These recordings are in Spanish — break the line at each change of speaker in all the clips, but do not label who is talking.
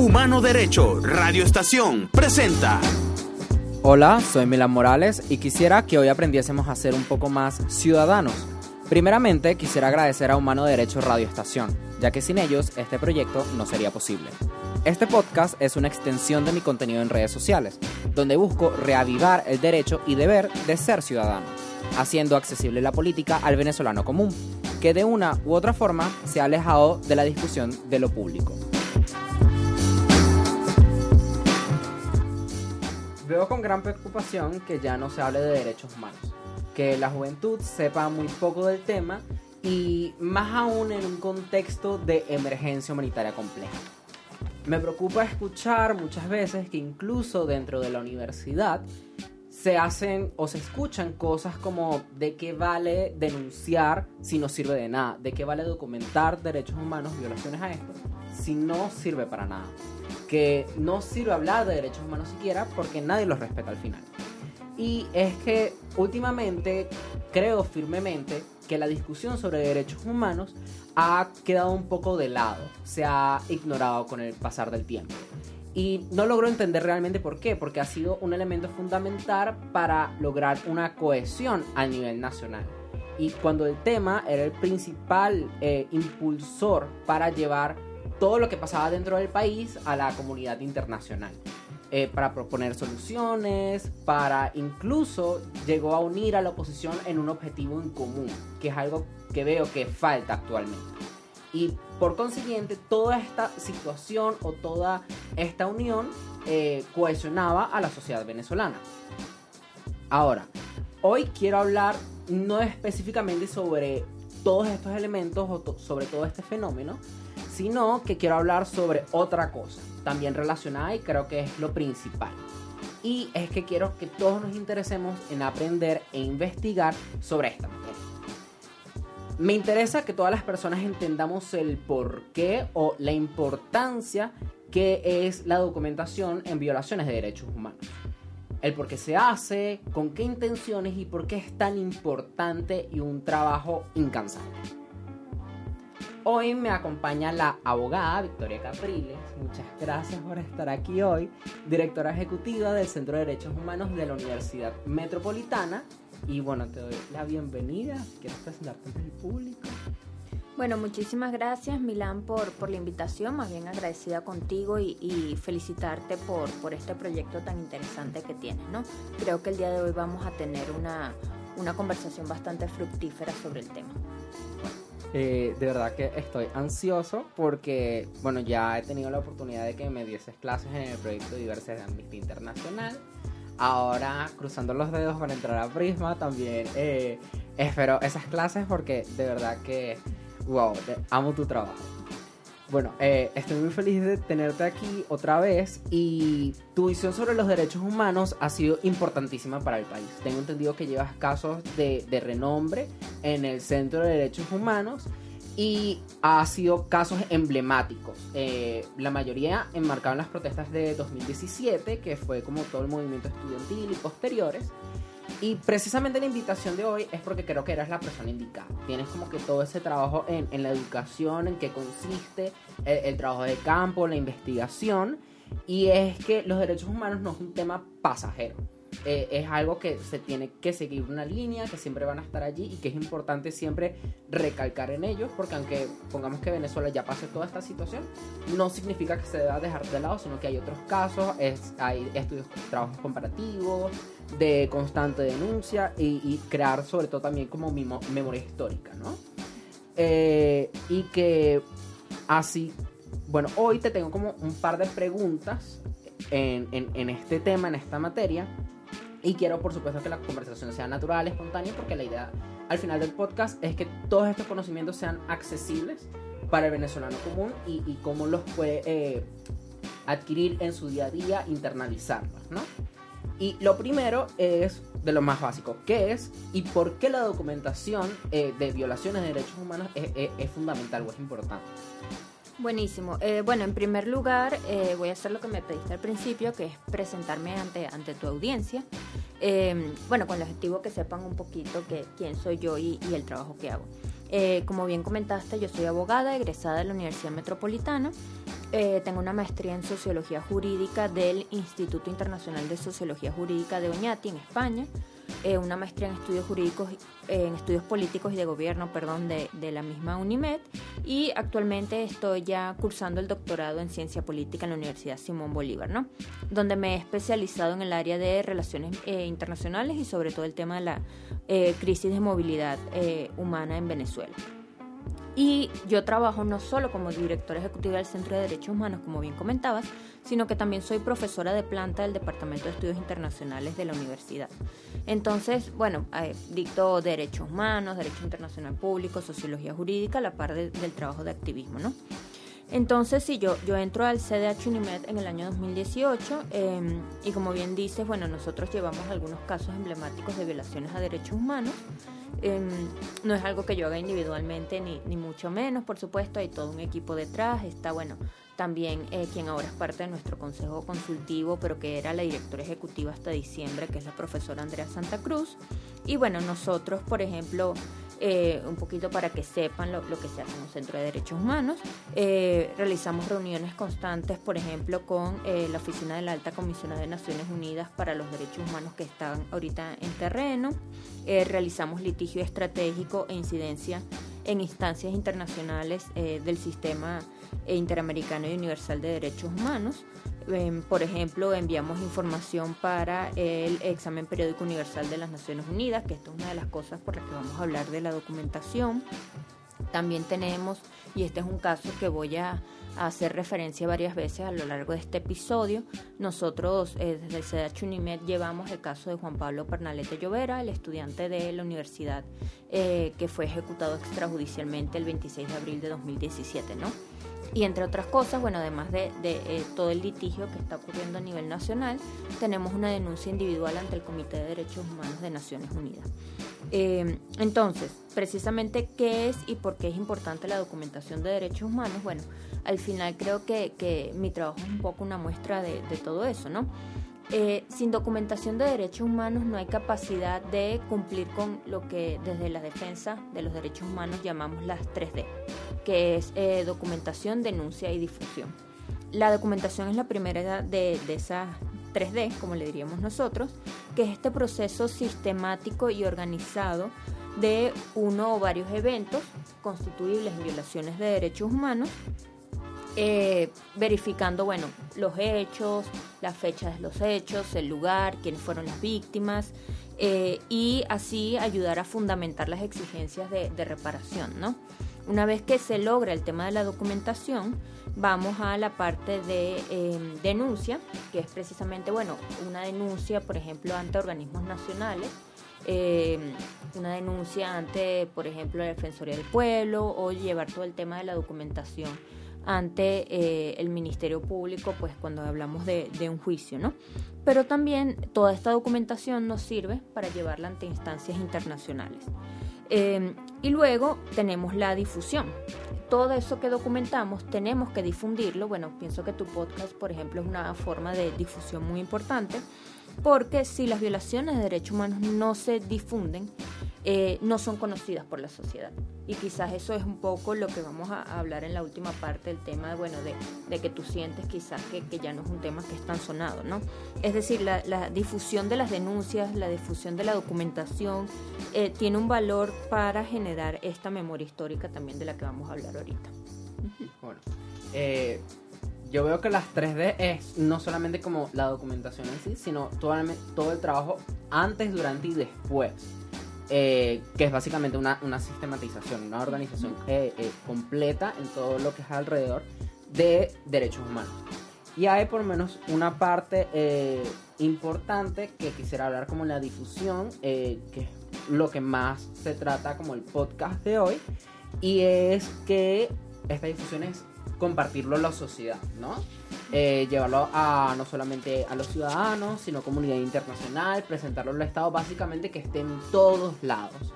Humano Derecho, Radio Estación, presenta.
Hola, soy Milan Morales y quisiera que hoy aprendiésemos a ser un poco más ciudadanos. Primeramente, quisiera agradecer a Humano Derecho Radio Estación, ya que sin ellos este proyecto no sería posible. Este podcast es una extensión de mi contenido en redes sociales, donde busco reavivar el derecho y deber de ser ciudadano, haciendo accesible la política al venezolano común, que de una u otra forma se ha alejado de la discusión de lo público. Veo con gran preocupación que ya no se hable de derechos humanos, que la juventud sepa muy poco del tema y más aún en un contexto de emergencia humanitaria compleja. Me preocupa escuchar muchas veces que incluso dentro de la universidad se hacen o se escuchan cosas como de qué vale denunciar si no sirve de nada, de qué vale documentar derechos humanos, violaciones a esto, si no sirve para nada, que no sirve hablar de derechos humanos siquiera porque nadie los respeta al final. Y es que últimamente creo firmemente que la discusión sobre derechos humanos ha quedado un poco de lado, se ha ignorado con el pasar del tiempo. Y no logro entender realmente por qué, porque ha sido un elemento fundamental para lograr una cohesión a nivel nacional. Y cuando el tema era el principal eh, impulsor para llevar todo lo que pasaba dentro del país a la comunidad internacional. Eh, para proponer soluciones, para incluso llegó a unir a la oposición en un objetivo en común, que es algo que veo que falta actualmente. Y por consiguiente, toda esta situación o toda esta unión eh, cohesionaba a la sociedad venezolana. Ahora, hoy quiero hablar no específicamente sobre todos estos elementos o sobre todo este fenómeno, sino que quiero hablar sobre otra cosa, también relacionada y creo que es lo principal. Y es que quiero que todos nos interesemos en aprender e investigar sobre esta materia. Me interesa que todas las personas entendamos el por qué o la importancia que es la documentación en violaciones de derechos humanos. El por qué se hace, con qué intenciones y por qué es tan importante y un trabajo incansable. Hoy me acompaña la abogada Victoria Capriles. Muchas gracias por estar aquí hoy, directora ejecutiva del Centro de Derechos Humanos de la Universidad Metropolitana. Y bueno, te doy la bienvenida. ¿Quieres presentarte ante el público?
Bueno, muchísimas gracias Milán por, por la invitación, más bien agradecida contigo y, y, felicitarte por, por este proyecto tan interesante que tienes, ¿no? Creo que el día de hoy vamos a tener una, una conversación bastante fructífera sobre el tema.
Eh, de verdad que estoy ansioso porque, bueno, ya he tenido la oportunidad de que me dieses clases en el proyecto Diversidad de Amnistía Internacional. Ahora, cruzando los dedos para entrar a Prisma, también eh, espero esas clases porque de verdad que, wow, amo tu trabajo. Bueno, eh, estoy muy feliz de tenerte aquí otra vez y tu visión sobre los derechos humanos ha sido importantísima para el país. Tengo entendido que llevas casos de, de renombre en el Centro de Derechos Humanos y ha sido casos emblemáticos. Eh, la mayoría enmarcaban las protestas de 2017, que fue como todo el movimiento estudiantil y posteriores. Y precisamente la invitación de hoy es porque creo que eres la persona indicada. Tienes como que todo ese trabajo en, en la educación, en qué consiste el, el, trabajo de campo, la investigación. Y es que los derechos humanos no es un tema pasajero. Eh, es algo que se tiene que seguir una línea, que siempre van a estar allí y que es importante siempre recalcar en ellos, porque aunque pongamos que Venezuela ya pase toda esta situación, no significa que se deba dejar de lado, sino que hay otros casos, es, hay estudios, trabajos comparativos, de constante denuncia y, crear sobre todo también como memoria histórica, ¿no? Eh, y que así, bueno, hoy te tengo como un par de preguntas en, en, en este tema, en esta materia y quiero, por supuesto, que la conversación sea natural, espontánea, porque la idea al final del podcast es que todos estos conocimientos sean accesibles para el venezolano común y, cómo los puede eh, adquirir en su día a día, internalizarlos, ¿no? Y lo primero es de lo más básico, ¿qué es y por qué la documentación eh, de violaciones de derechos humanos es fundamental o es importante?
Buenísimo. Eh, bueno, en primer lugar, eh, voy a hacer lo que me pediste al principio, que es presentarme ante, ante tu audiencia. Eh, bueno, con el objetivo que sepan un poquito que, quién soy yo y, y, el trabajo que hago. Eh, como bien comentaste, yo soy abogada egresada de la Universidad Metropolitana. Tengo una maestría en Sociología Jurídica del Instituto Internacional de Sociología Jurídica de Oñati, en España. Eh, una maestría en estudios jurídicos, en estudios políticos y de gobierno, perdón, de, la misma UNIMED. Y actualmente estoy ya cursando el doctorado en Ciencia Política en la Universidad Simón Bolívar, ¿no? Donde me he especializado en el área de relaciones internacionales y sobre todo el tema de la crisis de movilidad humana en Venezuela. Y yo trabajo no solo como directora ejecutiva del Centro de Derechos Humanos, como bien comentabas, sino que también soy profesora de planta del Departamento de Estudios Internacionales de la universidad. Entonces, bueno, eh, dicto derechos humanos, derecho internacional público, sociología jurídica, la par del trabajo de activismo, ¿no? Entonces, sí, yo, yo entro al CDH Unimed en el año 2018 em, y como bien dices, bueno, nosotros llevamos algunos casos emblemáticos de violaciones a derechos humanos. Em, no es algo que yo haga individualmente, ni, ni mucho menos, por supuesto, hay todo un equipo detrás, está, bueno, también eh, quien ahora es parte de nuestro consejo consultivo, pero que era la directora ejecutiva hasta diciembre, que es la profesora Andrea Santa Cruz. Y bueno, nosotros, por ejemplo, eh, un poquito para que sepan lo, que se hace en un centro de derechos humanos. Eh, realizamos reuniones constantes, por ejemplo, con eh, la Oficina de la Alta Comisionada de Naciones Unidas para los Derechos Humanos que están ahorita en terreno. realizamos litigio estratégico e incidencia en instancias internacionales del sistema interamericano y universal de derechos humanos. Em, por ejemplo, enviamos información para el examen periódico universal de las Naciones Unidas, que esto es una de las cosas por las que vamos a hablar de la documentación. También tenemos, y este es un caso que voy a, hacer referencia varias veces a lo largo de este episodio, nosotros eh, desde el CDH Unimed llevamos el caso de Juan Pablo Pernalete Llovera, el estudiante de la universidad eh, que fue ejecutado extrajudicialmente el 26 de abril de 2017, ¿no? Y entre otras cosas, bueno, además de, eh, todo el litigio que está ocurriendo a nivel nacional, tenemos una denuncia individual ante el Comité de Derechos Humanos de Naciones Unidas. Eh, entonces, precisamente, ¿qué es y por qué es importante la documentación de derechos humanos? Bueno, al final creo que, mi trabajo es un poco una muestra de, todo eso, ¿no? Eh, sin documentación de derechos humanos no hay capacidad de cumplir con lo que desde la defensa de los derechos humanos llamamos las 3D, que es eh, documentación, denuncia y difusión. La documentación es la primera de, de esas 3D, como le diríamos nosotros, que es este proceso sistemático y organizado de uno o varios eventos constituibles en violaciones de derechos humanos eh, verificando, bueno, los hechos, las fechas de los hechos, el lugar, quiénes fueron las víctimas eh, y así ayudar a fundamentar las exigencias de, reparación, ¿no? Una vez que se logra el tema de la documentación, vamos a la parte de em, denuncia, que es precisamente, bueno, una denuncia, por ejemplo, ante organismos nacionales, em, una denuncia ante, por ejemplo, la Defensoría del Pueblo o llevar todo el tema de la documentación ante eh, el Ministerio Público, pues cuando hablamos de, un juicio, ¿no? Pero también toda esta documentación nos sirve para llevarla ante instancias internacionales. Em, y luego tenemos la difusión. Todo eso que documentamos tenemos que difundirlo. Bueno, pienso que tu podcast, por ejemplo, es una forma de difusión muy importante, porque si las violaciones de derechos humanos no se difunden, eh, no son conocidas por la sociedad. Y quizás eso es un poco lo que vamos a hablar en la última parte del tema, bueno, de, que tú sientes quizás que, ya no es un tema que es tan sonado, ¿no? Es decir, la, difusión de las denuncias, la difusión de la documentación, eh, tiene un valor para generar esta memoria histórica también de la que vamos a hablar ahorita.
Bueno, eh, yo veo que las 3D es no solamente como la documentación en sí, sino todo todo el trabajo antes, durante y después eh, que es básicamente una, sistematización, una organización eh, eh, completa en todo lo que es alrededor de derechos humanos. Y hay por lo menos una parte importante que quisiera hablar como la difusión, que es lo que más se trata como el podcast de hoy, y es que esta difusión es compartirlo en la sociedad, ¿no? Eh, llevarlo a no solamente a los ciudadanos, sino comunidad internacional, presentarlo al Estado, básicamente que esté en todos lados.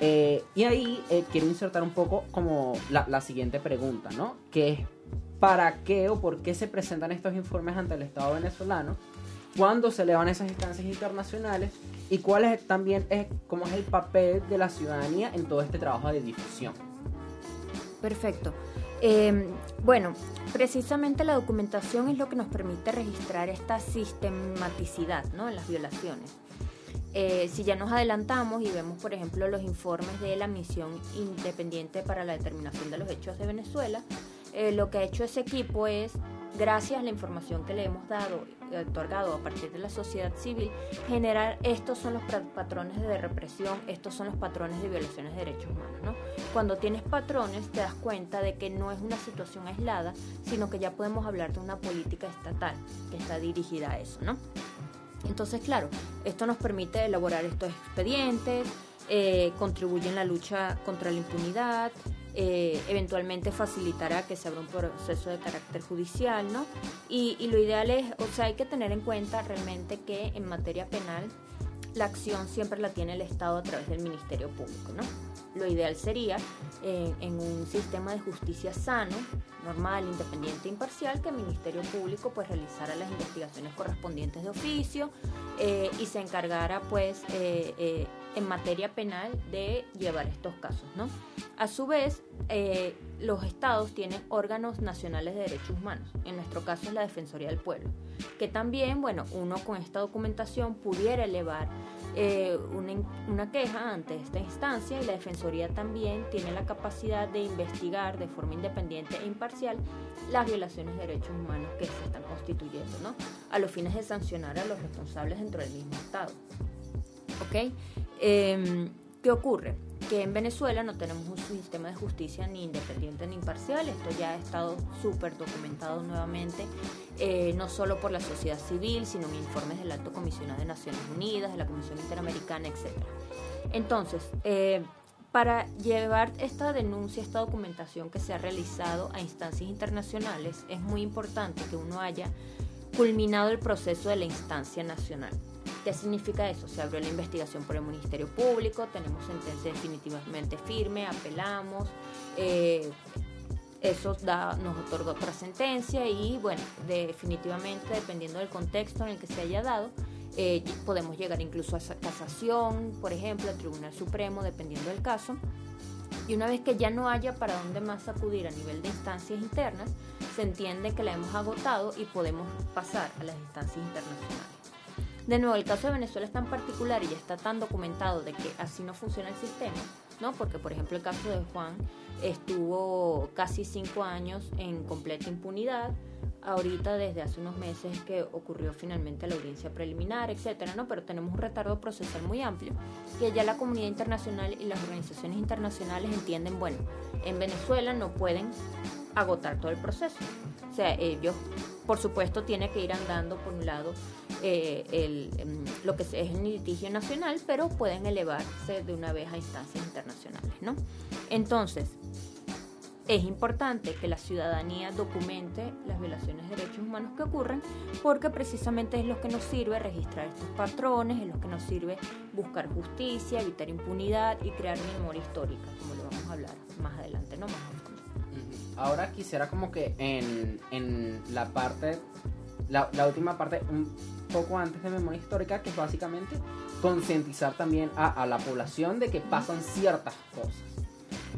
Eh, y ahí eh, quiero insertar un poco como la, la, siguiente pregunta, ¿no? Que es, ¿para qué o por qué se presentan estos informes ante el Estado venezolano? cuándo se elevan esas instancias internacionales y cuál es también es, cómo es el papel de la ciudadanía en todo este trabajo de difusión.
Perfecto. Eh, bueno, precisamente la documentación es lo que nos permite registrar esta sistematicidad ¿no? en las violaciones. Eh, si ya nos adelantamos y vemos, por ejemplo, los informes de la misión independiente para la determinación de los hechos de Venezuela, eh, lo que ha hecho ese equipo es, gracias a la información que le hemos dado, otorgado a partir de la sociedad civil, generar estos son los patrones de represión, estos son los patrones de violaciones de derechos humanos. ¿no? Cuando tienes patrones te das cuenta de que no es una situación aislada, sino que ya podemos hablar de una política estatal que está dirigida a eso. ¿no? Entonces, claro, esto nos permite elaborar estos expedientes, eh, contribuye en la lucha contra la impunidad, eh, eventualmente facilitará que se abra un proceso de carácter judicial, ¿no? Y, y, lo ideal es, o sea, hay que tener en cuenta realmente que en materia penal la acción siempre la tiene el Estado a través del Ministerio Público, ¿no? Lo ideal sería eh, en un sistema de justicia sano, normal, independiente e imparcial, que el Ministerio Público pues realizara las investigaciones correspondientes de oficio eh, y se encargara pues eh, en materia penal de llevar estos casos, ¿no? A su vez, los estados tienen órganos nacionales de derechos humanos, en nuestro caso es la Defensoría del Pueblo, que también, bueno, uno con esta documentación pudiera elevar eh, una, una, queja ante esta instancia y la Defensoría también tiene la capacidad de investigar de forma independiente e imparcial las violaciones de derechos humanos que se están constituyendo, ¿no? A los fines de sancionar a los responsables dentro del mismo Estado. ¿Ok? Em, ¿Qué ocurre? Que en Venezuela no tenemos un sistema de justicia ni independiente ni imparcial. Esto ya ha estado súper documentado nuevamente, eh, no solo por la sociedad civil, sino en informes del Alto Comisionado de Naciones Unidas, de la Comisión Interamericana, etc. Entonces, eh, para llevar esta denuncia, esta documentación que se ha realizado a instancias internacionales, es muy importante que uno haya culminado el proceso de la instancia nacional. ¿Qué significa eso? Se abrió la investigación por el Ministerio Público, tenemos sentencia definitivamente firme, apelamos, eh, eso nos otorga otra sentencia y bueno, definitivamente dependiendo del contexto en el que se haya dado, eh, podemos llegar incluso a casación, por ejemplo, al Tribunal Supremo, dependiendo del caso. Y una vez que ya no haya para dónde más acudir a nivel de instancias internas, se entiende que la hemos agotado y podemos pasar a las instancias internacionales. De nuevo, el caso de Venezuela es tan particular y ya está tan documentado de que así no funciona el sistema, ¿no? Porque, por ejemplo, el caso de Juan estuvo casi cinco años en completa impunidad. Ahorita, desde hace unos meses que ocurrió finalmente la audiencia preliminar, etcétera, ¿no? Pero tenemos un retardo procesal muy amplio que ya la comunidad internacional y las organizaciones internacionales entienden, bueno, en Venezuela no pueden agotar todo el proceso. O sea, ellos, por supuesto, tiene que ir andando por un lado eh, el, em, lo que es el litigio nacional, pero pueden elevarse de una vez a instancias internacionales, ¿no? Entonces, es importante que la ciudadanía documente las violaciones de derechos humanos que ocurren porque precisamente es lo que nos sirve registrar estos patrones, es lo que nos sirve buscar justicia, evitar impunidad y crear memoria histórica, como lo vamos a hablar más adelante, ¿no?
Ahora quisiera como que en, en la parte, la, la última parte, un poco antes de memoria histórica, que es básicamente concientizar también a, la población de que pasan ciertas cosas.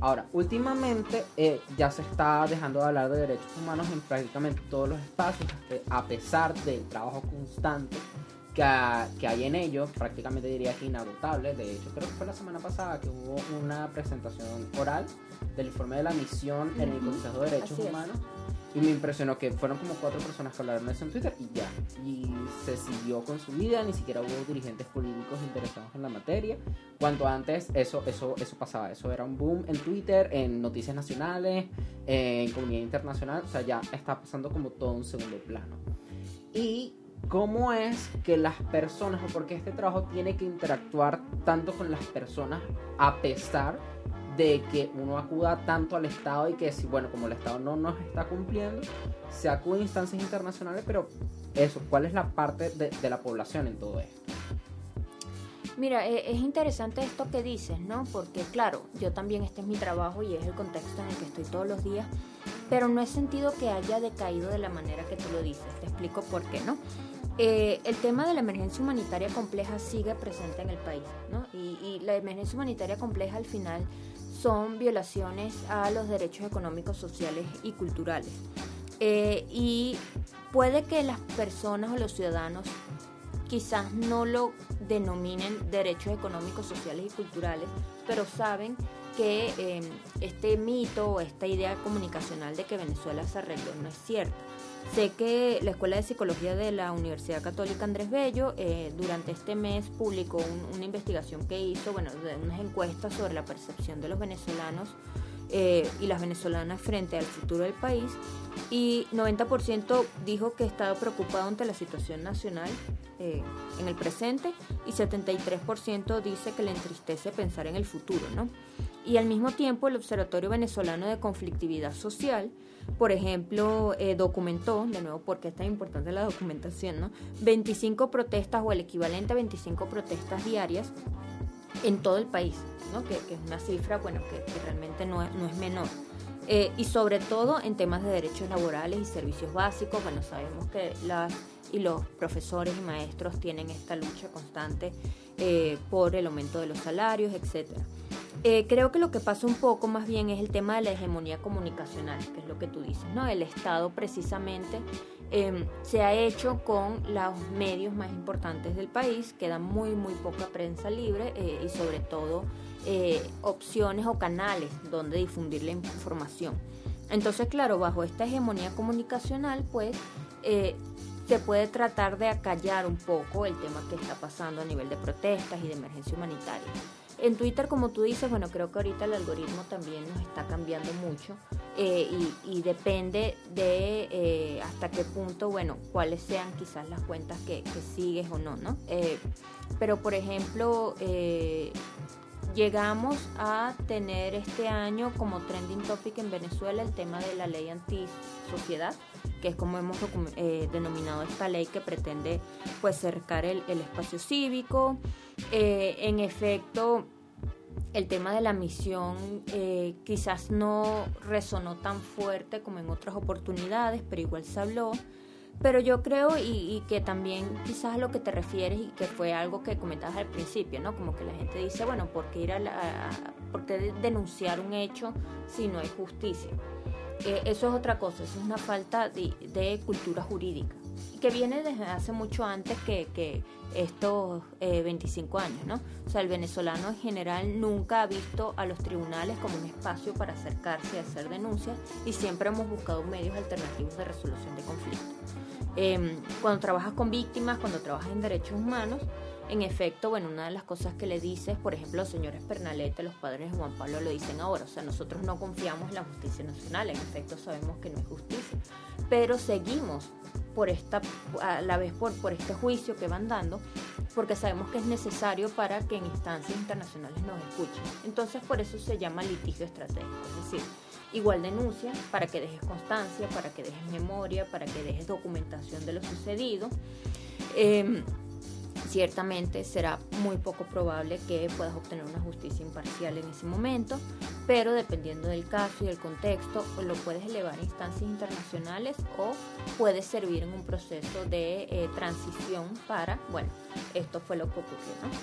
Ahora, últimamente eh, ya se está dejando de hablar de derechos humanos en prácticamente todos los espacios, a pesar del trabajo constante que, hay en ello, prácticamente diría que inagotable. De hecho, creo que fue la semana pasada que hubo una presentación oral del informe de la misión en el Consejo de Derechos Humanos y me impresionó que fueron como cuatro personas que hablaron de eso en Twitter y ya. Y se siguió con su vida, ni siquiera hubo dirigentes políticos interesados en la materia. Cuanto antes eso, eso, eso pasaba, eso era un boom en Twitter, en noticias nacionales, en comunidad internacional, o sea, ya está pasando como todo un segundo plano. Y cómo es que las personas, o porque este trabajo tiene que interactuar tanto con las personas a pesar de que uno acuda tanto al Estado y que si, bueno, como el Estado no nos está cumpliendo, se acude a instancias internacionales, pero eso, ¿cuál es la parte de, la población en todo esto?
Mira, e, es interesante esto que dices, ¿no? Porque claro, yo también este es mi trabajo y es el contexto en el que estoy todos los días. pero no he sentido que haya decaído de la manera que tú lo dices. Te explico por qué, ¿no? Eh, el tema de la emergencia humanitaria compleja sigue presente en el país, ¿no? Y, y la emergencia humanitaria compleja al final son violaciones a los derechos económicos, sociales y culturales. Eh, y puede que las personas o los ciudadanos quizás no lo denominen derechos económicos, sociales y culturales, pero saben que eh, este mito o esta idea comunicacional de que Venezuela se arregló no es cierta. Sé que la Escuela de Psicología de la Universidad Católica Andrés Bello eh, durante este mes publicó una investigación que hizo, bueno, de unas encuestas sobre la percepción de los venezolanos eh, y las venezolanas frente al futuro del país y 90% dijo que estaba preocupado ante la situación nacional eh, en el presente y 73% dice que le entristece pensar en el futuro, ¿no? Y al mismo tiempo el Observatorio Venezolano de Conflictividad Social por ejemplo, eh, documentó, de nuevo, porque es tan importante la documentación, ¿no? 25 protestas o el equivalente a 25 protestas diarias en todo el país, ¿no? Que, es una cifra, bueno, que, realmente no es, no es menor. Eh, y sobre todo en temas de derechos laborales y servicios básicos, bueno, sabemos que las y los profesores y maestros tienen esta lucha constante eh, por el aumento de los salarios, etcétera. Eh, creo que lo que pasa un poco más bien es el tema de la hegemonía comunicacional, que es lo que tú dices, ¿no? El Estado precisamente em, se ha hecho con los medios más importantes del país, queda muy, muy poca prensa libre eh, y sobre todo opciones o canales donde difundir la información. Entonces, claro, bajo esta hegemonía comunicacional, pues se puede tratar de acallar un poco el tema que está pasando a nivel de protestas y de emergencia humanitaria. En Twitter, como tú dices, bueno, creo que ahorita el algoritmo también nos está cambiando mucho eh, y, depende de eh, hasta qué punto, bueno, cuáles sean quizás las cuentas que, sigues o no, ¿no? Eh, pero, por ejemplo, llegamos a tener este año como trending topic en Venezuela el tema de la ley antisociedad, que es como hemos denominado esta ley que pretende pues cercar el, el espacio cívico. en efecto, el tema de la misión eh, quizás no resonó tan fuerte como en otras oportunidades, pero igual se habló. Pero yo creo y, que también quizás a lo que te refieres y que fue algo que comentabas al principio, ¿no? Como que la gente dice, bueno, ¿por qué, ir a, la, ¿por qué denunciar un hecho si no hay justicia? Eh, eso es otra cosa, eso es una falta de cultura jurídica que viene desde hace mucho antes que, estos 25 eh, años, ¿no? O sea, el venezolano en general nunca ha visto a los tribunales como un espacio para acercarse y hacer denuncias y siempre hemos buscado medios alternativos de resolución de conflictos. Em, cuando trabajas con víctimas, cuando trabajas en derechos humanos, en efecto, bueno, una de las cosas que le dices, por ejemplo, los señores Pernalete, los padres de Juan Pablo lo dicen ahora, o sea, nosotros no confiamos en la justicia nacional, en efecto sabemos que no es justicia, pero seguimos por esta, a la vez por, por este juicio que van dando, porque sabemos que es necesario para que en instancias internacionales nos escuchen. Entonces, por eso se llama litigio estratégico, es decir, igual denuncia para que dejes constancia, para que dejes memoria, para que dejes documentación de lo sucedido. Eh, Ciertamente será muy poco probable que puedas obtener una justicia imparcial en ese momento, pero dependiendo del caso y del contexto, lo puedes elevar a instancias internacionales o puedes servir en un proceso de eh, transición para, bueno, esto fue lo que ocurrió.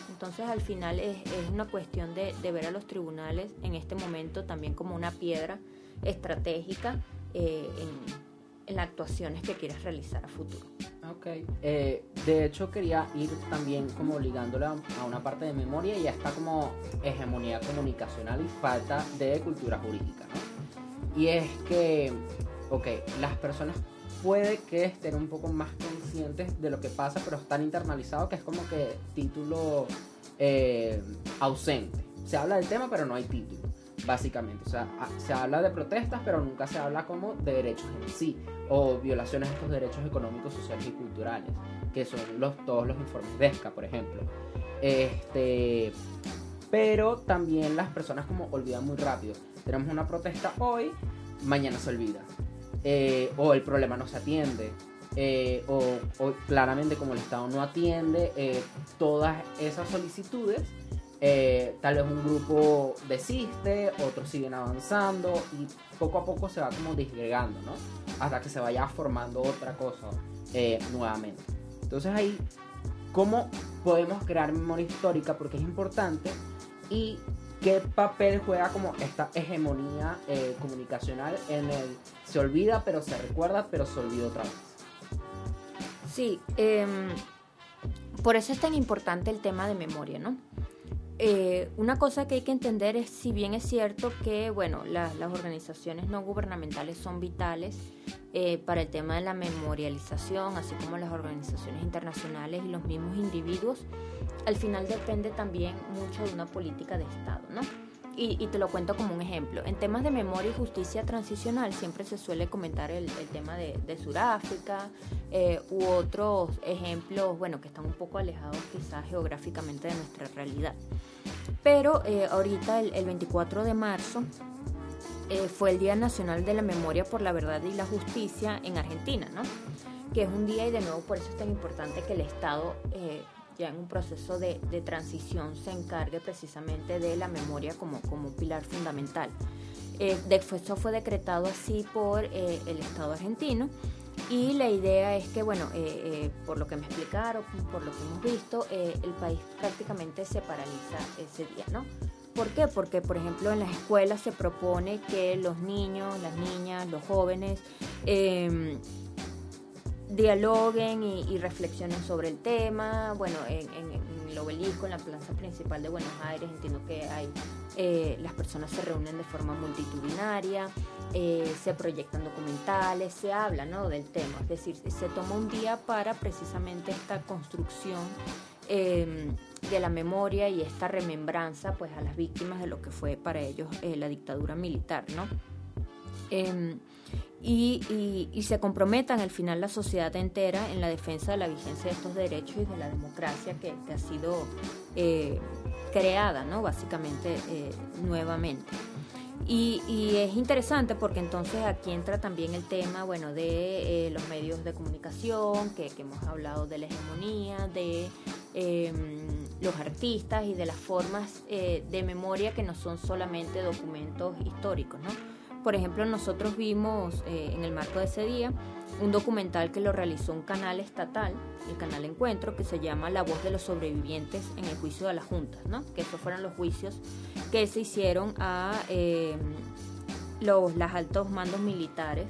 Entonces al final es, una cuestión de, ver a los tribunales en este momento también como una piedra estratégica eh, en las actuaciones que quieres realizar a futuro.
Ok, eh, de hecho quería ir también como ligándola a una parte de memoria y ya está como hegemonía comunicacional y falta de cultura jurídica, ¿no? Y es que, ok, las personas puede que estén un poco más conscientes de lo que pasa, pero están internalizados, que es como que título eh, ausente. Se habla del tema, pero no hay título básicamente. O sea, se habla de protestas, pero nunca se habla como de derechos en sí, o violaciones de estos derechos económicos, sociales y culturales, que son los, todos los informes de ESCA, por ejemplo. Este, pero también las personas como olvidan muy rápido. Tenemos una protesta hoy, mañana se olvida. Eh, o el problema no se atiende. Eh, o, claramente como el Estado no atiende eh, todas esas solicitudes, eh, tal vez un grupo desiste, otros siguen avanzando y poco a poco se va como disgregando, ¿no? Hasta que se vaya formando otra cosa eh, nuevamente. Entonces ahí, ¿cómo podemos crear memoria histórica? Porque es importante y qué papel juega como esta hegemonía eh, comunicacional en el se olvida pero se recuerda pero se olvida otra vez.
Sí, em, por eso es tan importante el tema de memoria, ¿no? Eh, una cosa que hay que entender es, si bien es cierto que, bueno, las organizaciones no gubernamentales son vitales eh, para el tema de la memorialización, así como las organizaciones internacionales y los mismos individuos, al final depende también mucho de una política de Estado, ¿no? Y, te lo cuento como un ejemplo. En temas de memoria y justicia transicional siempre se suele comentar el, tema de, Sudáfrica eh, u otros ejemplos, bueno, que están un poco alejados quizás geográficamente de nuestra realidad. Pero eh, ahorita, el, 24 de marzo, eh, fue el Día Nacional de la Memoria por la Verdad y la Justicia en Argentina, ¿no? Que es un día y de nuevo por eso es tan importante que el Estado ya en un proceso de, transición se encargue precisamente de la memoria como, como un pilar fundamental. Eh, eso fue decretado así por eh, el Estado argentino y la idea es que, bueno, eh, eh, por lo que me explicaron, por lo que hemos visto, el país prácticamente se paraliza ese día, ¿no? ¿Por qué? Porque, por ejemplo, en las escuelas se propone que los niños, las niñas, los jóvenes em, dialoguen y, reflexionen sobre el tema. Bueno, en, el obelisco, en la plaza principal de Buenos Aires, entiendo que hay eh, las personas se reúnen de forma multitudinaria, eh, se proyectan documentales, se habla ¿no? del tema. Es decir, se toma un día para precisamente esta construcción em, de la memoria y esta remembranza pues, a las víctimas de lo que fue para ellos eh, la dictadura militar. ¿no? Y, se comprometan al final la sociedad entera en la defensa de la vigencia de estos derechos y de la democracia que, ha sido eh, creada, ¿no? Básicamente eh, nuevamente. Y, y, es interesante porque entonces aquí entra también el tema, bueno, de eh, los medios de comunicación, que, que, hemos hablado de la hegemonía, de em, los artistas y de las formas de memoria que no son solamente documentos históricos, ¿no? Por ejemplo, nosotros vimos eh, en el marco de ese día un documental que lo realizó un canal estatal, el canal Encuentro, que se llama La voz de los sobrevivientes en el juicio de las juntas, ¿no? que esos fueron los juicios que se hicieron a eh, los las altos mandos militares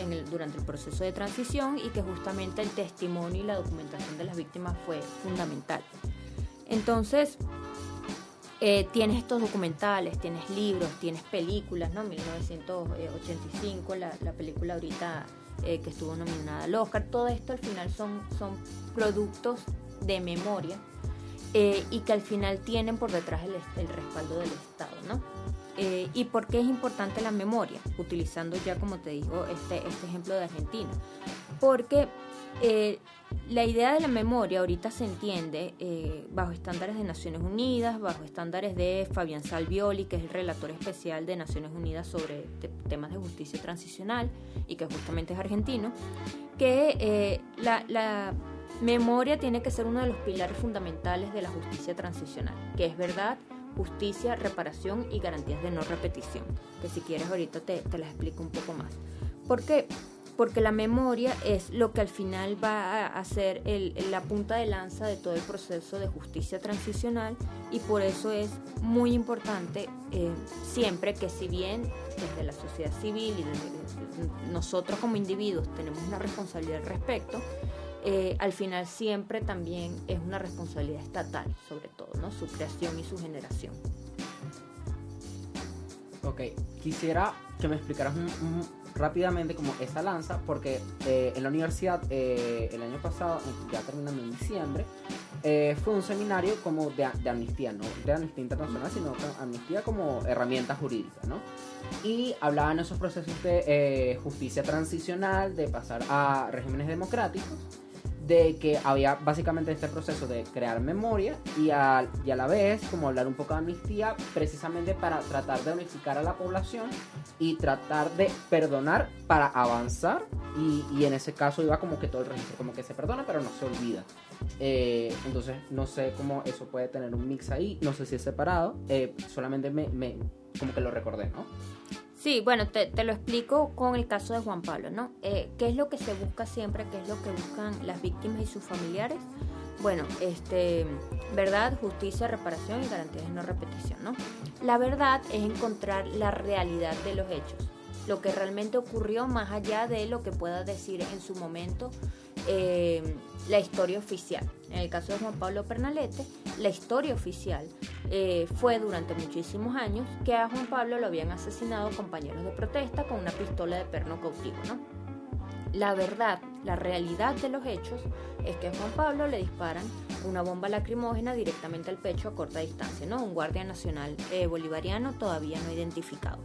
en el, durante el proceso de transición y que justamente el testimonio y la documentación de las víctimas fue fundamental. Entonces, eh, tienes estos documentales, tienes libros, tienes películas, ¿no? 1985, la, la película ahorita eh, que estuvo nominada al Oscar, todo esto al final son, son productos de memoria eh, y que al final tienen por detrás el, el respaldo del Estado, ¿no? ¿Y por qué es importante la memoria? Utilizando ya, como te digo, este, este ejemplo de Argentina. Porque la idea de la memoria ahorita se entiende eh, bajo estándares de Naciones Unidas, bajo estándares de Fabián Salvioli, que es el relator especial de Naciones Unidas sobre temas de justicia transicional y que justamente es argentino, que eh, la, memoria tiene que ser uno de los pilares fundamentales de la justicia transicional, que es verdad, justicia, reparación y garantías de no repetición, que si quieres ahorita te, te las explico un poco más. ¿Por qué? Porque la memoria es lo que al final va a ser la punta de lanza de todo el proceso de justicia transicional y por eso es muy importante eh, siempre que si bien desde la sociedad civil y desde nosotros como individuos tenemos una responsabilidad al respecto, eh, al final siempre también es una responsabilidad estatal, sobre todo, ¿no? su creación y su generación.
Ok, quisiera que me explicaras un rápidamente como esa lanza, porque eh, en la universidad eh, el año pasado, ya terminando en diciembre, eh, fue un seminario como de, amnistía, no de amnistía internacional, sino amnistía como herramienta jurídica, ¿no? Y hablaban esos procesos de justicia transicional, de pasar a regímenes democráticos, de que había básicamente este proceso de crear memoria y a, y a la vez como hablar un poco de amnistía precisamente para tratar de unificar a la población y tratar de perdonar para avanzar y, y en ese caso iba como que todo el registro, como que se perdona pero no se olvida. Eh, entonces no sé cómo eso puede tener un mix ahí, no sé si es separado, eh, solamente me, me, como que lo recordé, ¿no?
Sí, bueno, te, te, lo explico con el caso de Juan Pablo, ¿no? Eh, ¿Qué es lo que se busca siempre? ¿Qué es lo que buscan las víctimas y sus familiares? Bueno, este, verdad, justicia, reparación y garantías de no repetición, ¿no? La verdad es encontrar la realidad de los hechos, lo que realmente ocurrió más allá de lo que pueda decir en su momento eh, la historia oficial. En el caso de Juan Pablo Pernalete, la historia oficial eh, fue durante muchísimos años que a Juan Pablo lo habían asesinado compañeros de protesta con una pistola de perno cautivo, ¿no? La verdad, la realidad de los hechos es que a Juan Pablo le disparan una bomba lacrimógena directamente al pecho a corta distancia, ¿no? Un guardia nacional eh, bolivariano todavía no identificado.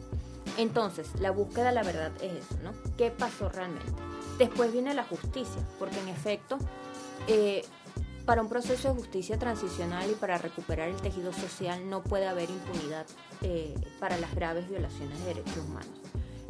Entonces, la búsqueda de la verdad es eso, ¿no? ¿Qué pasó realmente? Después viene la justicia, porque en efecto, eh, para un proceso de justicia transicional y para recuperar el tejido social no puede haber impunidad eh, para las graves violaciones de derechos humanos.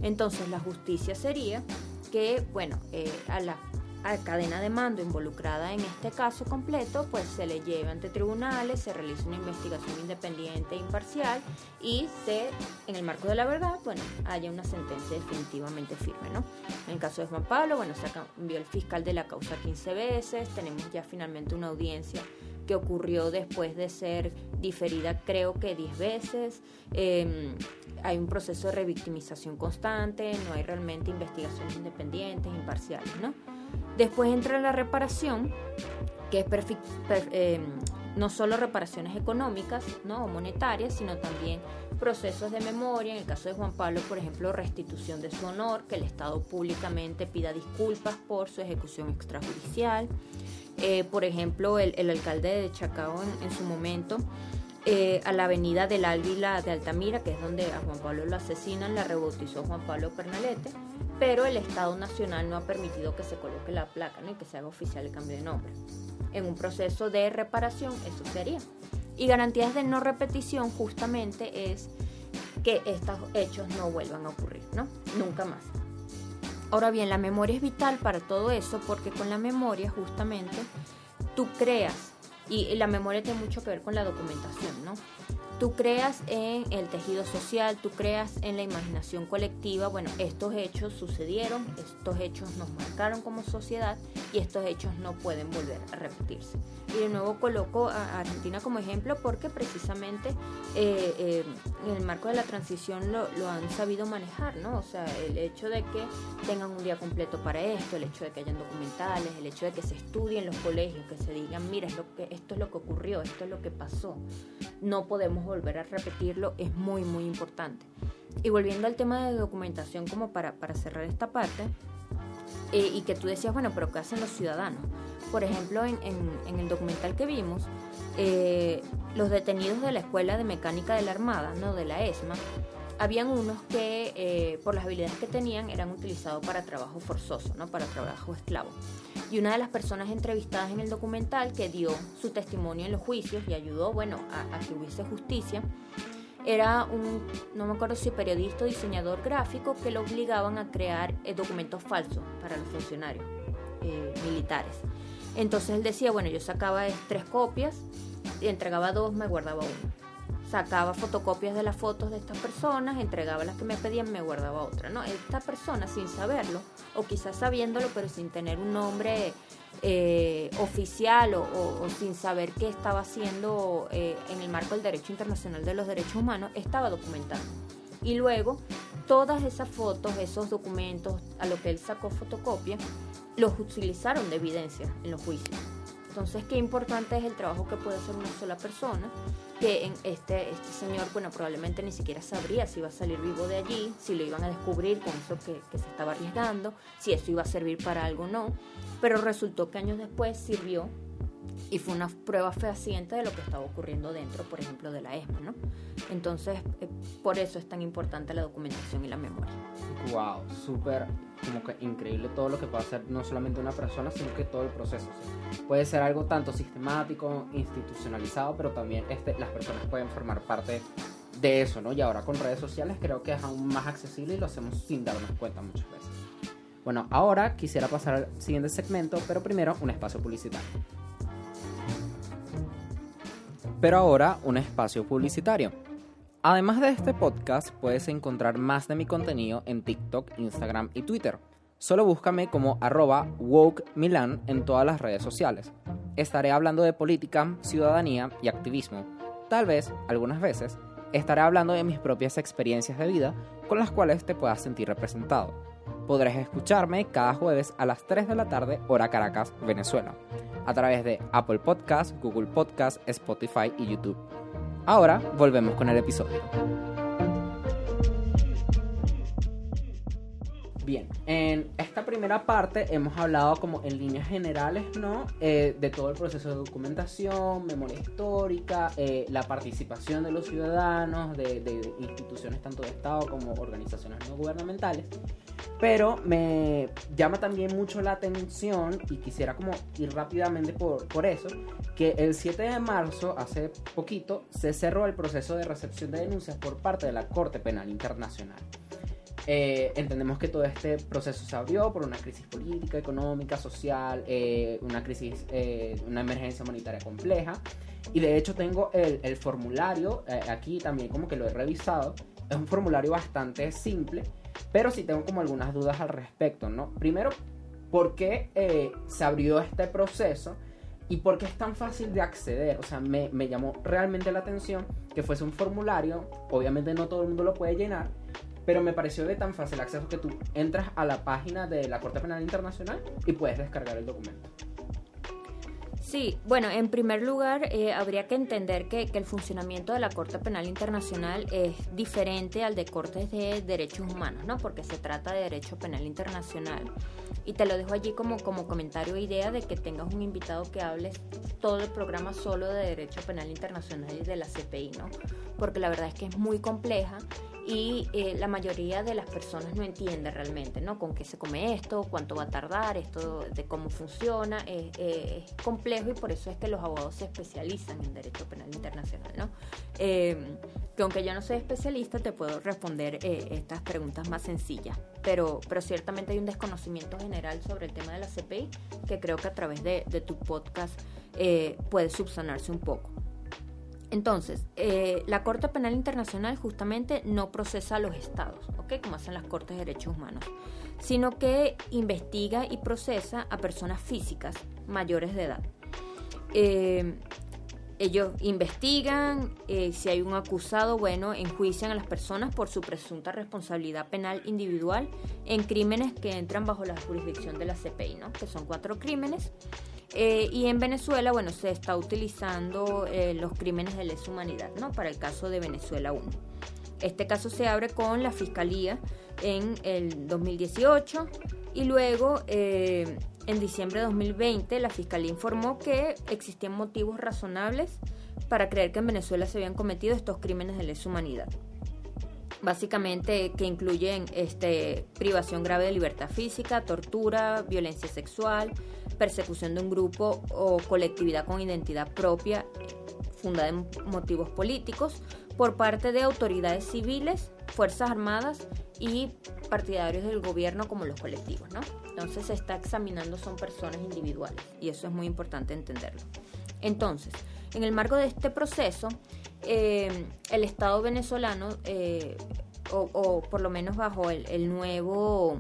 Entonces, la justicia sería que, bueno, eh, a la a cadena de mando involucrada en este caso completo, pues se le lleva ante tribunales, se realiza una investigación independiente e imparcial y se, en el marco de la verdad, bueno, haya una sentencia definitivamente firme, ¿no? En el caso de Juan Pablo, bueno, se cambió el fiscal de la causa 15 veces, tenemos ya finalmente una audiencia que ocurrió después de ser diferida creo que 10 veces. Eh, hay un proceso de revictimización constante, no hay realmente investigaciones independientes, imparciales, ¿no? Después entra la reparación, que es eh, no solo reparaciones económicas ¿no? o monetarias, sino también procesos de memoria. En el caso de Juan Pablo, por ejemplo, restitución de su honor, que el Estado públicamente pida disculpas por su ejecución extrajudicial. Eh, por ejemplo, el, alcalde de Chacao en, su momento, eh, a la avenida del Ávila de Altamira, que es donde a Juan Pablo lo asesinan, la rebautizó Juan Pablo Pernalete pero el Estado Nacional no ha permitido que se coloque la placa ¿no? y que se haga oficial el cambio de nombre. En un proceso de reparación eso se haría. Y garantías de no repetición justamente es que estos hechos no vuelvan a ocurrir, ¿no? Nunca más. Ahora bien, la memoria es vital para todo eso porque con la memoria justamente tú creas, y la memoria tiene mucho que ver con la documentación, ¿no? Tú creas en el tejido social, tú creas en la imaginación colectiva, bueno, estos hechos sucedieron, estos hechos nos marcaron como sociedad y estos hechos no pueden volver a repetirse. Y de nuevo coloco a Argentina como ejemplo porque precisamente eh, eh, en el marco de la transición lo, lo, han sabido manejar, ¿no? O sea, el hecho de que tengan un día completo para esto, el hecho de que hayan documentales, el hecho de que se estudien en los colegios, que se digan, mira, es lo que, esto es lo que ocurrió, esto es lo que pasó. No podemos volver a repetirlo es muy, muy importante. Y volviendo al tema de documentación, como para, para cerrar esta parte, eh, y que tú decías, bueno, pero ¿qué hacen los ciudadanos? Por ejemplo, en, en, el documental que vimos, eh, los detenidos de la Escuela de Mecánica de la Armada, ¿no? de la ESMA, habían unos que eh, por las habilidades que tenían eran utilizados para trabajo forzoso, ¿no? para trabajo esclavo. Y una de las personas entrevistadas en el documental que dio su testimonio en los juicios y ayudó bueno, a, que hubiese justicia, era un, no me acuerdo si periodista o diseñador gráfico, que lo obligaban a crear eh, documentos falsos para los funcionarios eh, militares. Entonces él decía, bueno, yo sacaba tres copias, entregaba dos, me guardaba una sacaba fotocopias de las fotos de estas personas, entregaba las que me pedían, me guardaba otra, ¿no? Esta persona sin saberlo, o quizás sabiéndolo, pero sin tener un nombre eh, oficial o, sin saber qué estaba haciendo eh, en el marco del derecho internacional de los derechos humanos, estaba documentando. Y luego, todas esas fotos, esos documentos a lo que él sacó fotocopia, los utilizaron de evidencia en los juicios. Entonces, qué importante es el trabajo que puede hacer una sola persona, que en este, este señor, bueno, probablemente ni siquiera sabría si iba a salir vivo de allí, si lo iban a descubrir con eso que, que se estaba arriesgando, si eso iba a servir para algo o no, pero resultó que años después sirvió y fue una prueba fehaciente de lo que estaba ocurriendo dentro, por ejemplo, de la ESMA, ¿no? Entonces, eh, por eso es tan importante la documentación y la memoria.
Wow, súper como que increíble todo lo que puede hacer no solamente una persona, sino que todo el proceso. puede ser algo tanto sistemático, institucionalizado, pero también este, las personas pueden formar parte de eso, ¿no? Y ahora con redes sociales creo que es aún más accesible y lo hacemos sin darnos cuenta muchas veces. Bueno, ahora quisiera pasar al siguiente segmento, pero primero un espacio publicitario. Pero ahora un espacio publicitario. Además de este podcast, puedes encontrar más de mi contenido en TikTok, Instagram y Twitter. Solo búscame como arroba WokeMilan en todas las redes sociales. Estaré hablando de política, ciudadanía y activismo. Tal vez, algunas veces, estaré hablando de mis propias experiencias de vida con las cuales te puedas sentir representado. Podrás escucharme cada jueves a las 3 de la tarde, hora Caracas, Venezuela, a través de Apple Podcast, Google Podcast, Spotify y YouTube. Ahora volvemos con el episodio. Bien, en esta primera parte hemos hablado como en líneas generales, ¿no? Eh, de todo el proceso de documentación, memoria histórica, eh, la participación de los ciudadanos, de, de, instituciones tanto de Estado como organizaciones no gubernamentales. Pero me llama también mucho la atención y quisiera como ir rápidamente por, por eso, que el 7 de marzo, hace poquito, se cerró el proceso de recepción de denuncias por parte de la Corte Penal Internacional. Eh, entendemos que todo este proceso se abrió por una crisis política, económica, social, eh, una crisis, eh, una emergencia humanitaria compleja. Y de hecho tengo el, el formulario, aquí también como que lo he revisado, es un formulario bastante simple, pero sí tengo como algunas dudas al respecto, ¿no? Primero, ¿por qué se abrió este proceso? ¿Y por qué es tan fácil de acceder? O sea, me, me llamó realmente la atención que fuese un formulario, obviamente no todo el mundo lo puede llenar, pero me pareció de tan fácil acceso que tú entras a la página de la Corte Penal Internacional y puedes descargar el documento.
Sí, bueno, en primer lugar, eh, habría que entender que, que, el funcionamiento de la Corte Penal Internacional es diferente al de Cortes de Derechos Humanos, ¿no? Porque se trata de derecho penal internacional. Y te lo dejo allí como, como comentario e idea de que tengas un invitado que hable todo el programa solo de derecho penal internacional y de la CPI, ¿no? Porque la verdad es que es muy compleja y eh, la mayoría de las personas no entiende realmente, ¿no? Con qué se come esto, cuánto va a tardar, esto de cómo funciona, es complejo y por eso es que los abogados se especializan en derecho penal internacional, ¿no? Que aunque yo no soy especialista, te puedo responder eh, estas preguntas más sencillas, pero, pero ciertamente hay un desconocimiento general sobre el tema de la CPI que creo que a través de, tu podcast eh, puede subsanarse un poco. Entonces, eh, la Corte Penal Internacional justamente no procesa a los estados, ¿ok? Como hacen las Cortes de Derechos Humanos, sino que investiga y procesa a personas físicas mayores de edad. Eh, ellos investigan, eh, si hay un acusado, bueno, enjuician a las personas por su presunta responsabilidad penal individual en crímenes que entran bajo la jurisdicción de la CPI, ¿no? Que son cuatro crímenes. Eh, y en Venezuela, bueno, se está utilizando eh, los crímenes de lesa humanidad, ¿no? Para el caso de Venezuela 1. Este caso se abre con la Fiscalía en el 2018 y luego en diciembre de 2020 la Fiscalía informó que existían motivos razonables para creer que en Venezuela se habían cometido estos crímenes de lesa humanidad básicamente que incluyen este, privación grave de libertad física, tortura, violencia sexual, persecución de un grupo o colectividad con identidad propia fundada en motivos políticos por parte de autoridades civiles, fuerzas armadas y partidarios del gobierno como los colectivos, ¿no? Entonces se está examinando son personas individuales y eso es muy importante entenderlo. Entonces, en el marco de este proceso, eh, el Estado venezolano, eh, o, por lo menos bajo el, nuevo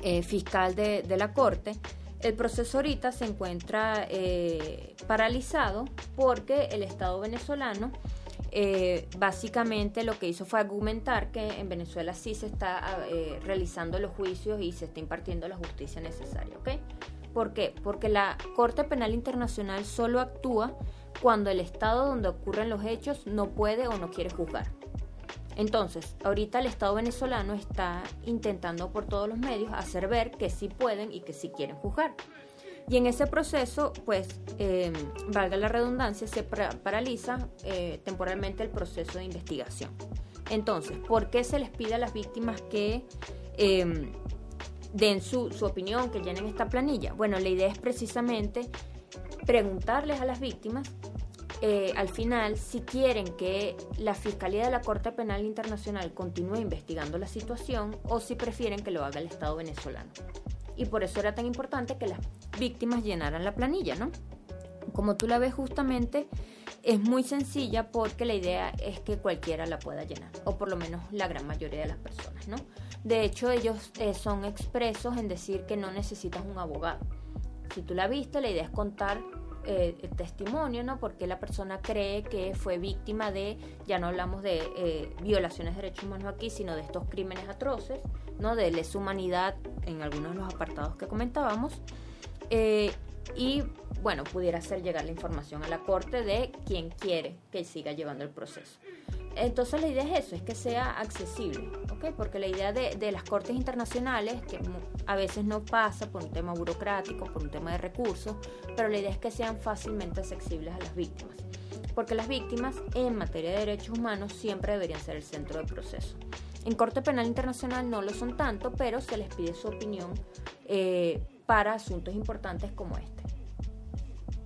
eh, fiscal de, la Corte, el proceso ahorita se encuentra paralizado porque el Estado venezolano básicamente lo que hizo fue argumentar que en Venezuela sí se está realizando los juicios y se está impartiendo la justicia necesaria. ¿ok? ¿Por qué? Porque la Corte Penal Internacional solo actúa cuando el Estado donde ocurren los hechos no puede o no quiere juzgar. Entonces, ahorita el Estado venezolano está intentando por todos los medios hacer ver que sí pueden y que sí quieren juzgar. Y en ese proceso, pues, em, valga la redundancia, se paraliza eh, temporalmente el proceso de investigación. Entonces, ¿por qué se les pide a las víctimas que em, den su, su opinión, que llenen esta planilla? Bueno, la idea es precisamente preguntarles a las víctimas eh, al final si quieren que la Fiscalía de la Corte Penal Internacional continúe investigando la situación o si prefieren que lo haga el Estado venezolano. Y por eso era tan importante que las víctimas llenaran la planilla, ¿no? Como tú la ves justamente, es muy sencilla porque la idea es que cualquiera la pueda llenar, o por lo menos la gran mayoría de las personas, ¿no? De hecho, ellos eh, son expresos en decir que no necesitas un abogado. Si tú la viste, la idea es contar eh, el testimonio, ¿no? Porque la persona cree que fue víctima de, ya no hablamos de eh, violaciones de derechos humanos aquí, sino de estos crímenes atroces, ¿no? De lesa humanidad en algunos de los apartados que comentábamos. Eh, y bueno, pudiera hacer llegar la información a la corte de quien quiere que siga llevando el proceso. Entonces la idea es eso, es que sea accesible, ¿ok? Porque la idea de, las cortes internacionales, que a veces no pasa por un tema burocrático, por un tema de recursos, pero la idea es que sean fácilmente accesibles a las víctimas. Porque las víctimas en materia de derechos humanos siempre deberían ser el centro del proceso. En Corte Penal Internacional no lo son tanto, pero se les pide su opinión eh, para asuntos importantes como este.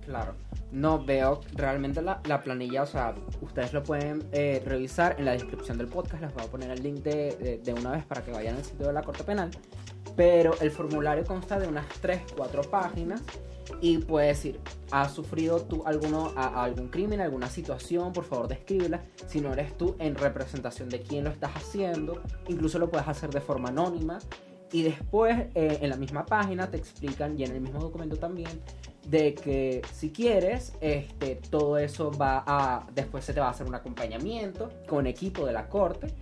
Claro. No veo realmente la, planilla, o sea, ustedes lo pueden eh, revisar en la descripción del podcast, les voy a poner el link de, una vez para que vayan al sitio de la Corte Penal, pero el formulario consta de unas 3, 4 páginas y puede decir, ¿has sufrido tú alguno, algún crimen, alguna situación? Por favor, descríbela. Si no eres tú, en representación de quién lo estás haciendo. Incluso lo puedes hacer de forma anónima. Y después, eh, en la misma página, te explican, y en el mismo documento también, de que si quieres, este, todo eso va a, después se te va a hacer un acompañamiento con equipo de la corte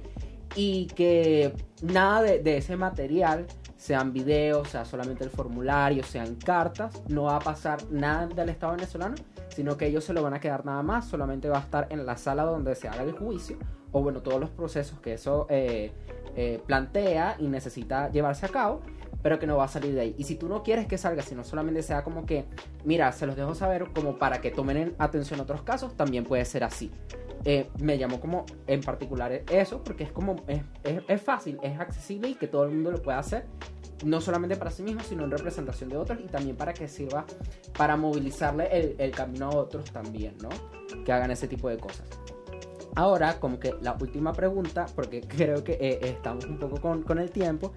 y que nada de, ese material, sean videos, sea solamente el formulario, sean cartas, no va a pasar nada del Estado venezolano, sino que ellos se lo van a quedar nada más, solamente va a estar en la sala donde se haga el juicio, o bueno, todos los procesos que eso eh, eh, plantea y necesita llevarse a cabo, pero que no va a salir de ahí. Y si tú no quieres que salga, sino solamente sea como que, mira, se los dejo saber como para que tomen en atención otros casos, también puede ser así. Eh, me llamó como en particular eso, porque es como, es, es, fácil, es accesible y que todo el mundo lo pueda hacer, no solamente para sí mismo, sino en representación de otros y también para que sirva para movilizarle el, el camino a otros también, ¿no? Que hagan ese tipo de cosas. Ahora, como que la última pregunta, porque creo que eh, estamos un poco con, con el tiempo,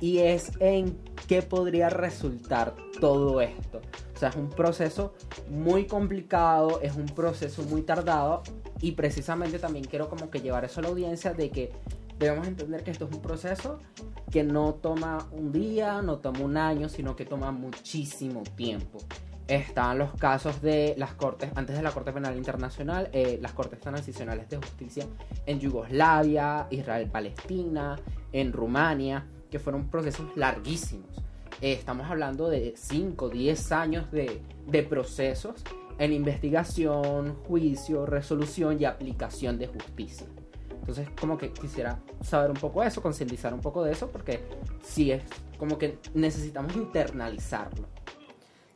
y es en qué podría resultar todo esto. O sea, es un proceso muy complicado, es un proceso muy tardado y precisamente también quiero como que llevar eso a la audiencia de que debemos entender que esto es un proceso que no toma un día, no toma un año, sino que toma muchísimo tiempo. Están los casos de las cortes, antes de la Corte Penal Internacional, eh, las cortes transicionales de justicia en Yugoslavia, Israel-Palestina, en Rumania que fueron procesos larguísimos. Eh, estamos hablando de 5, 10 años de, de procesos en investigación, juicio, resolución y aplicación de justicia. Entonces, como que quisiera saber un poco eso, concientizar un poco de eso, porque sí es como que necesitamos internalizarlo.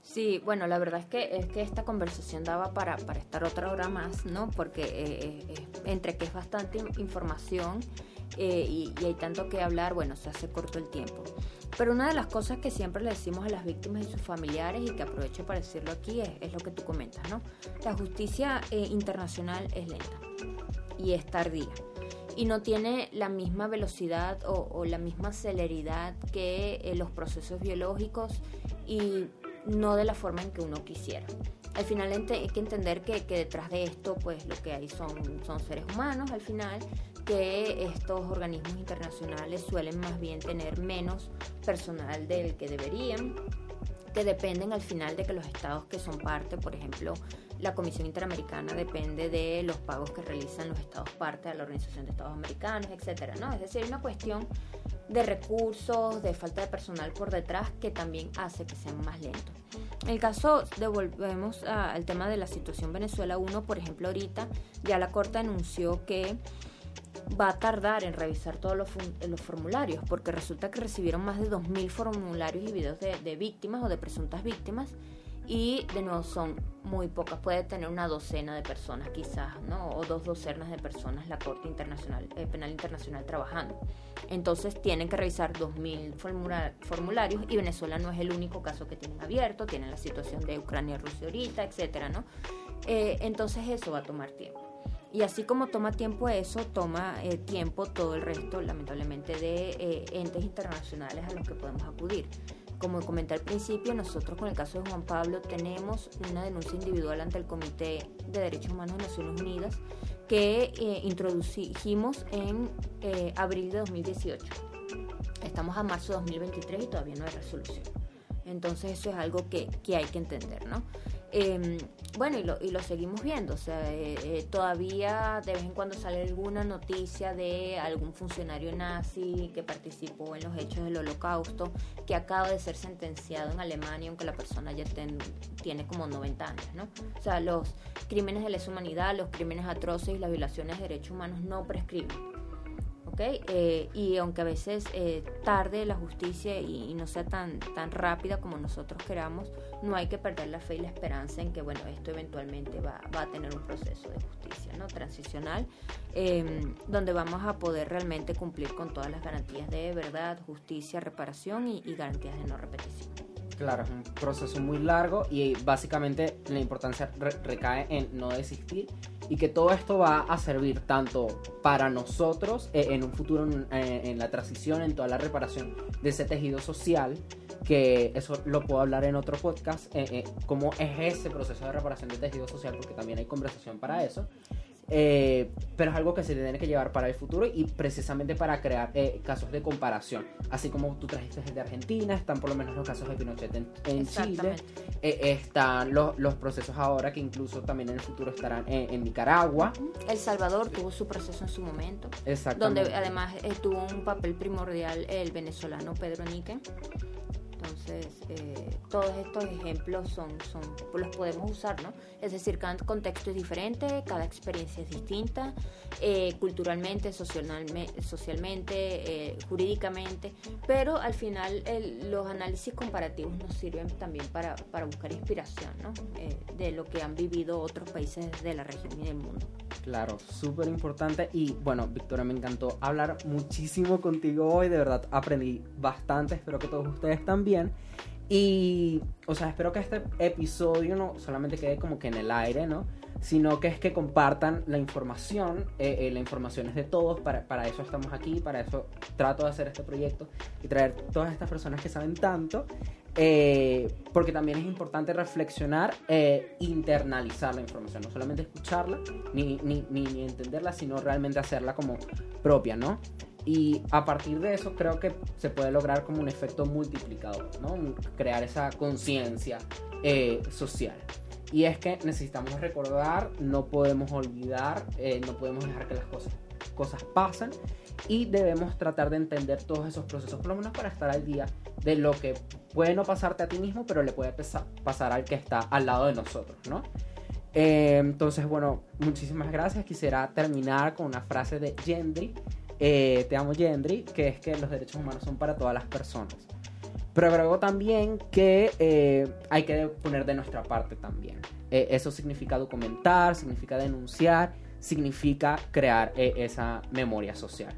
Sí, bueno, la verdad es que, es que esta conversación daba para, para estar otra hora más, ¿no? Porque eh, eh, entre que es bastante información eh, y, hay tanto que hablar, bueno, se hace corto el tiempo. Pero una de las cosas que siempre le decimos a las víctimas y sus familiares, y que aprovecho para decirlo aquí, es, lo que tú comentas, ¿no? La justicia eh, internacional es lenta y es tardía. Y no tiene la misma velocidad o, la misma celeridad que eh, los procesos biológicos y no de la forma en que uno quisiera al final hay que entender que, que, detrás de esto pues lo que hay son, son seres humanos al final que estos organismos internacionales suelen más bien tener menos personal del que deberían, que dependen al final de que los estados que son parte, por ejemplo, la Comisión Interamericana depende de los pagos que realizan los estados parte de la Organización de Estados Americanos, etcétera, ¿no? Es decir, una cuestión de recursos, de falta de personal por detrás que también hace que sean más lentos. En el caso, devolvemos al tema de la situación Venezuela 1, por ejemplo, ahorita ya la Corte anunció que va a tardar en revisar todos los, los formularios, porque resulta que recibieron más de 2.000 formularios y videos de, víctimas o de presuntas víctimas y de nuevo son muy pocas, puede tener una docena de personas quizás, ¿no? O dos docenas de personas la Corte Internacional, eh, Penal Internacional trabajando. Entonces tienen que revisar 2.000 formularios y Venezuela no es el único caso que tienen abierto, tienen la situación de Ucrania Rusia ahorita, etcétera, ¿no? Eh, entonces eso va a tomar tiempo. Y así como toma tiempo eso, toma eh, tiempo todo el resto, lamentablemente, de entes internacionales a los que podemos acudir. Como comenté al principio, nosotros con el caso de Juan Pablo tenemos una denuncia individual ante el Comité de Derechos Humanos de Naciones Unidas que eh, introdujimos en eh, abril de 2018. Estamos a marzo de 2023 y todavía no hay resolución. Entonces eso es algo que, que hay que entender, ¿no? Eh, bueno, y lo, y lo seguimos viendo, o sea, eh, eh, todavía de vez en cuando sale alguna noticia de algún funcionario nazi que participó en los hechos del holocausto, que acaba de ser sentenciado en Alemania, aunque la persona ya tiene como 90 años, ¿no? O sea, los crímenes de lesa humanidad, los crímenes atroces y las violaciones de derechos humanos no prescriben. Eh, y aunque a veces eh, tarde la justicia y, no sea tan, tan rápida como nosotros queramos, no hay que perder la fe y la esperanza en que, bueno, esto eventualmente va, va a tener un proceso de justicia, ¿no? Transicional, em, donde vamos a poder realmente cumplir con todas las garantías de verdad, justicia, reparación y, garantías de no repetición.
Claro, es un proceso muy largo y básicamente la importancia recae en no desistir y que todo esto va a servir tanto para nosotros eh, en un futuro eh, en, la transición, en toda la reparación de ese tejido social, que eso lo puedo hablar en otro podcast, eh, cómo es ese proceso de reparación de tejido social, porque también hay conversación para eso. Eh, pero es algo que se tiene que llevar para el futuro y precisamente para crear eh, casos de comparación. Así como tú trajiste de Argentina, están por lo menos los casos de Pinochet en, Chile, eh, están los, los, procesos ahora que incluso también en el futuro estarán en, Nicaragua.
El Salvador tuvo su proceso en su momento, donde además tuvo un papel primordial el venezolano Pedro Nique. Entonces, eh, todos estos ejemplos son, son, los podemos usar, ¿no? Es decir, cada contexto es diferente, cada experiencia es distinta, eh, culturalmente, socialmente, eh, jurídicamente, pero al final los análisis comparativos nos sirven también para, para buscar inspiración, ¿no? de lo que han vivido otros países de la región y del mundo.
Claro, súper importante. Y bueno, Victoria, me encantó hablar muchísimo contigo hoy. De verdad, aprendí bastante. Espero que todos ustedes también. Y, o sea, espero que este episodio no solamente quede como que en el aire, ¿no? Sino que es que compartan la información. Eh, eh, la información es de todos. Para, para eso estamos aquí. Para eso trato de hacer este proyecto y traer todas estas personas que saben tanto. Eh, porque también es importante reflexionar e internalizar la información, no solamente escucharla ni, ni, ni, entenderla, sino realmente hacerla como propia, ¿no? Y a partir de eso creo que se puede lograr como un efecto multiplicador, ¿no? Crear esa conciencia eh, social. Y es que necesitamos recordar, no podemos olvidar, no podemos dejar que las cosas, cosas pasen y debemos tratar de entender todos esos procesos, por lo menos para estar al día de lo que puede no pasarte a ti mismo, pero le puede pasar al que está al lado de nosotros, ¿no? Eh, entonces, bueno, muchísimas gracias. Quisiera terminar con una frase de Gendry, eh, te amo Gendry, que es que los derechos humanos son para todas las personas. Pero agrego también que eh, hay que poner de nuestra parte también. eso significa documentar, significa denunciar, significa crear esa memoria social.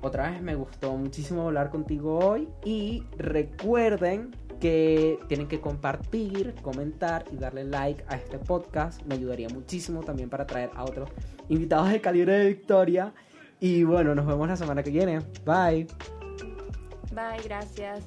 Otra vez me gustó muchísimo hablar contigo hoy y recuerden que tienen que compartir, comentar y darle like a este podcast. Me ayudaría muchísimo también para traer a otros invitados de calibre de Victoria. Y bueno, nos vemos la semana que viene. Bye.
Bye, gracias.